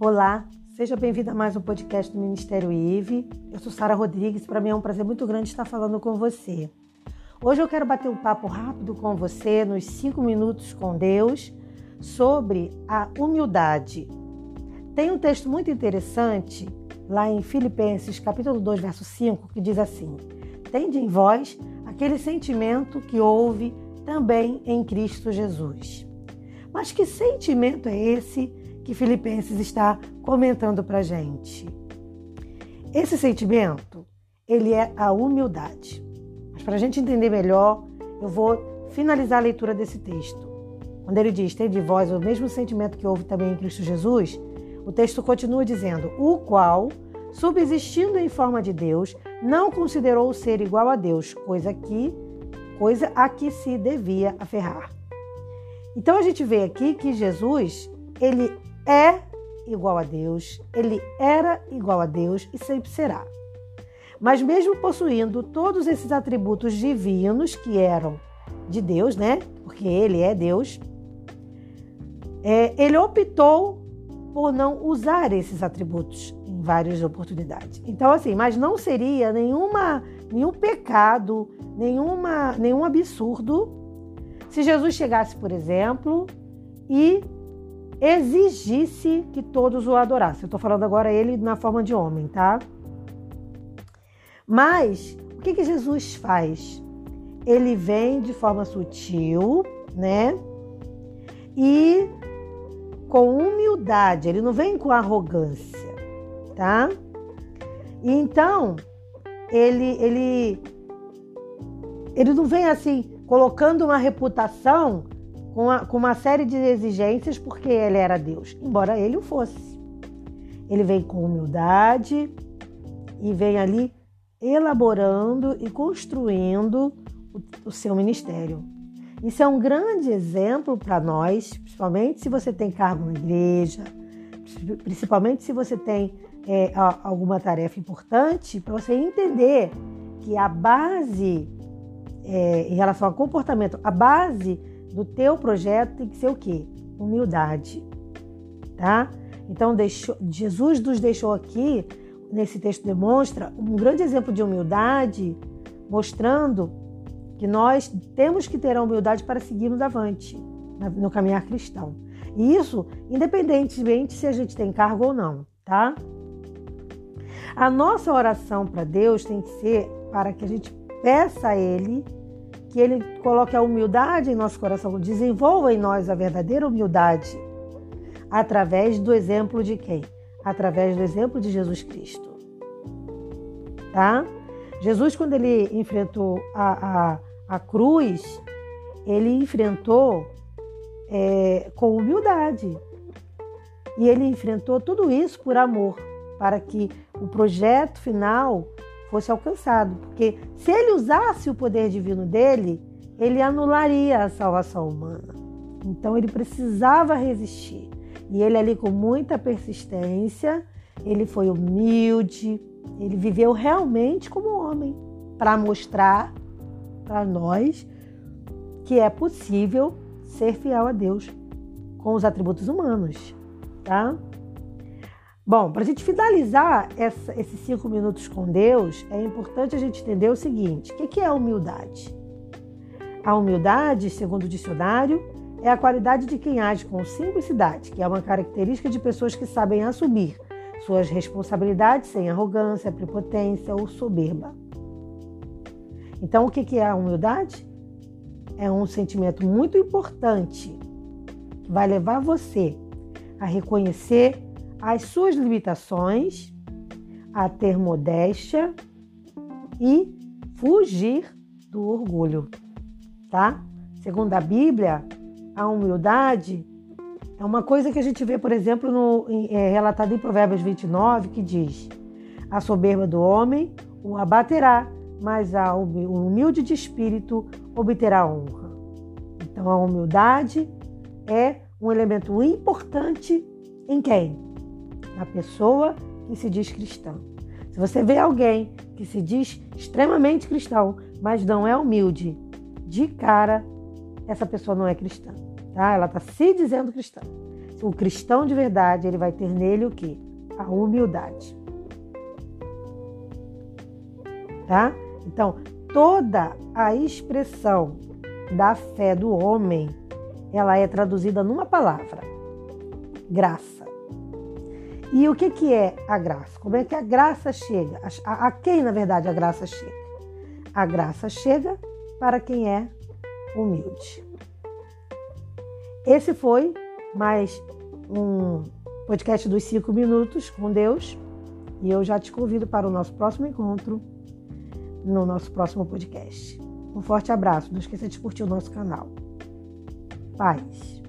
Olá, seja bem-vinda a mais um podcast do Ministério IVE. Eu sou Sara Rodrigues, para mim é um prazer muito grande estar falando com você. Hoje eu quero bater um papo rápido com você, nos cinco minutos com Deus, sobre a humildade. Tem um texto muito interessante lá em Filipenses, capítulo 2, verso 5, que diz assim: Tende em vós aquele sentimento que houve também em Cristo Jesus. Mas que sentimento é esse que Filipenses está comentando para gente? Esse sentimento, ele é a humildade. Mas para a gente entender melhor, eu vou finalizar a leitura desse texto. Quando ele diz, tem de vós o mesmo sentimento que houve também em Cristo Jesus, o texto continua dizendo, o qual, subsistindo em forma de Deus, não considerou ser igual a Deus, coisa que coisa a que se devia aferrar. Então a gente vê aqui que Jesus, ele é igual a Deus, ele era igual a Deus e sempre será. Mas mesmo possuindo todos esses atributos divinos que eram de Deus, né? Porque ele é Deus, é, ele optou por não usar esses atributos em várias oportunidades. Então, assim, mas não seria nenhuma, nenhum pecado, nenhuma, nenhum absurdo se Jesus chegasse, por exemplo, e exigisse que todos o adorassem. Eu estou falando agora ele na forma de homem, tá? Mas o que, que Jesus faz? Ele vem de forma sutil, né? E com humildade, ele não vem com arrogância, tá? E então, ele, ele, ele não vem assim, colocando uma reputação com, a, com uma série de exigências porque ele era Deus, embora ele o fosse. Ele vem com humildade e vem ali elaborando e construindo o, o seu ministério. Isso é um grande exemplo para nós, principalmente se você tem cargo na igreja, principalmente se você tem é, alguma tarefa importante, para você entender que a base é, em relação ao comportamento, a base do teu projeto tem que ser o quê? Humildade, tá? Então deixou, Jesus nos deixou aqui nesse texto demonstra um grande exemplo de humildade, mostrando que nós temos que ter a humildade para seguirmos avante no caminhar cristão. E isso, independentemente se a gente tem cargo ou não, tá? A nossa oração para Deus tem que ser para que a gente peça a Ele que Ele coloque a humildade em nosso coração, desenvolva em nós a verdadeira humildade, através do exemplo de quem? Através do exemplo de Jesus Cristo. Tá? Jesus, quando ele enfrentou a, a a cruz, ele enfrentou é, com humildade. E ele enfrentou tudo isso por amor, para que o projeto final fosse alcançado. Porque se ele usasse o poder divino dele, ele anularia a salvação humana. Então ele precisava resistir. E ele ali com muita persistência, ele foi humilde, ele viveu realmente como homem para mostrar para nós que é possível ser fiel a Deus com os atributos humanos, tá? Bom, para a gente finalizar essa, esses cinco minutos com Deus, é importante a gente entender o seguinte: o que é a humildade? A humildade, segundo o dicionário, é a qualidade de quem age com simplicidade, que é uma característica de pessoas que sabem assumir suas responsabilidades sem arrogância, prepotência ou soberba. Então, o que é a humildade? É um sentimento muito importante que vai levar você a reconhecer as suas limitações, a ter modéstia e fugir do orgulho, tá? Segundo a Bíblia, a humildade é uma coisa que a gente vê, por exemplo, no, é, relatado em Provérbios 29, que diz: A soberba do homem o abaterá, mas o humilde de espírito obterá honra. Então a humildade é um elemento importante em quem? Na pessoa que se diz cristã. Se você vê alguém que se diz extremamente cristão, mas não é humilde, de cara, essa pessoa não é cristã. Tá? Ela está se dizendo cristã. o cristão de verdade, ele vai ter nele o quê? A humildade. Tá? Então, toda a expressão da fé do homem, ela é traduzida numa palavra: graça. E o que, que é a graça? Como é que a graça chega? A, a quem, na verdade, a graça chega? A graça chega para quem é humilde. Esse foi mais um podcast dos cinco minutos com Deus. E eu já te convido para o nosso próximo encontro no nosso próximo podcast. Um forte abraço. Não esqueça de curtir o nosso canal. Paz.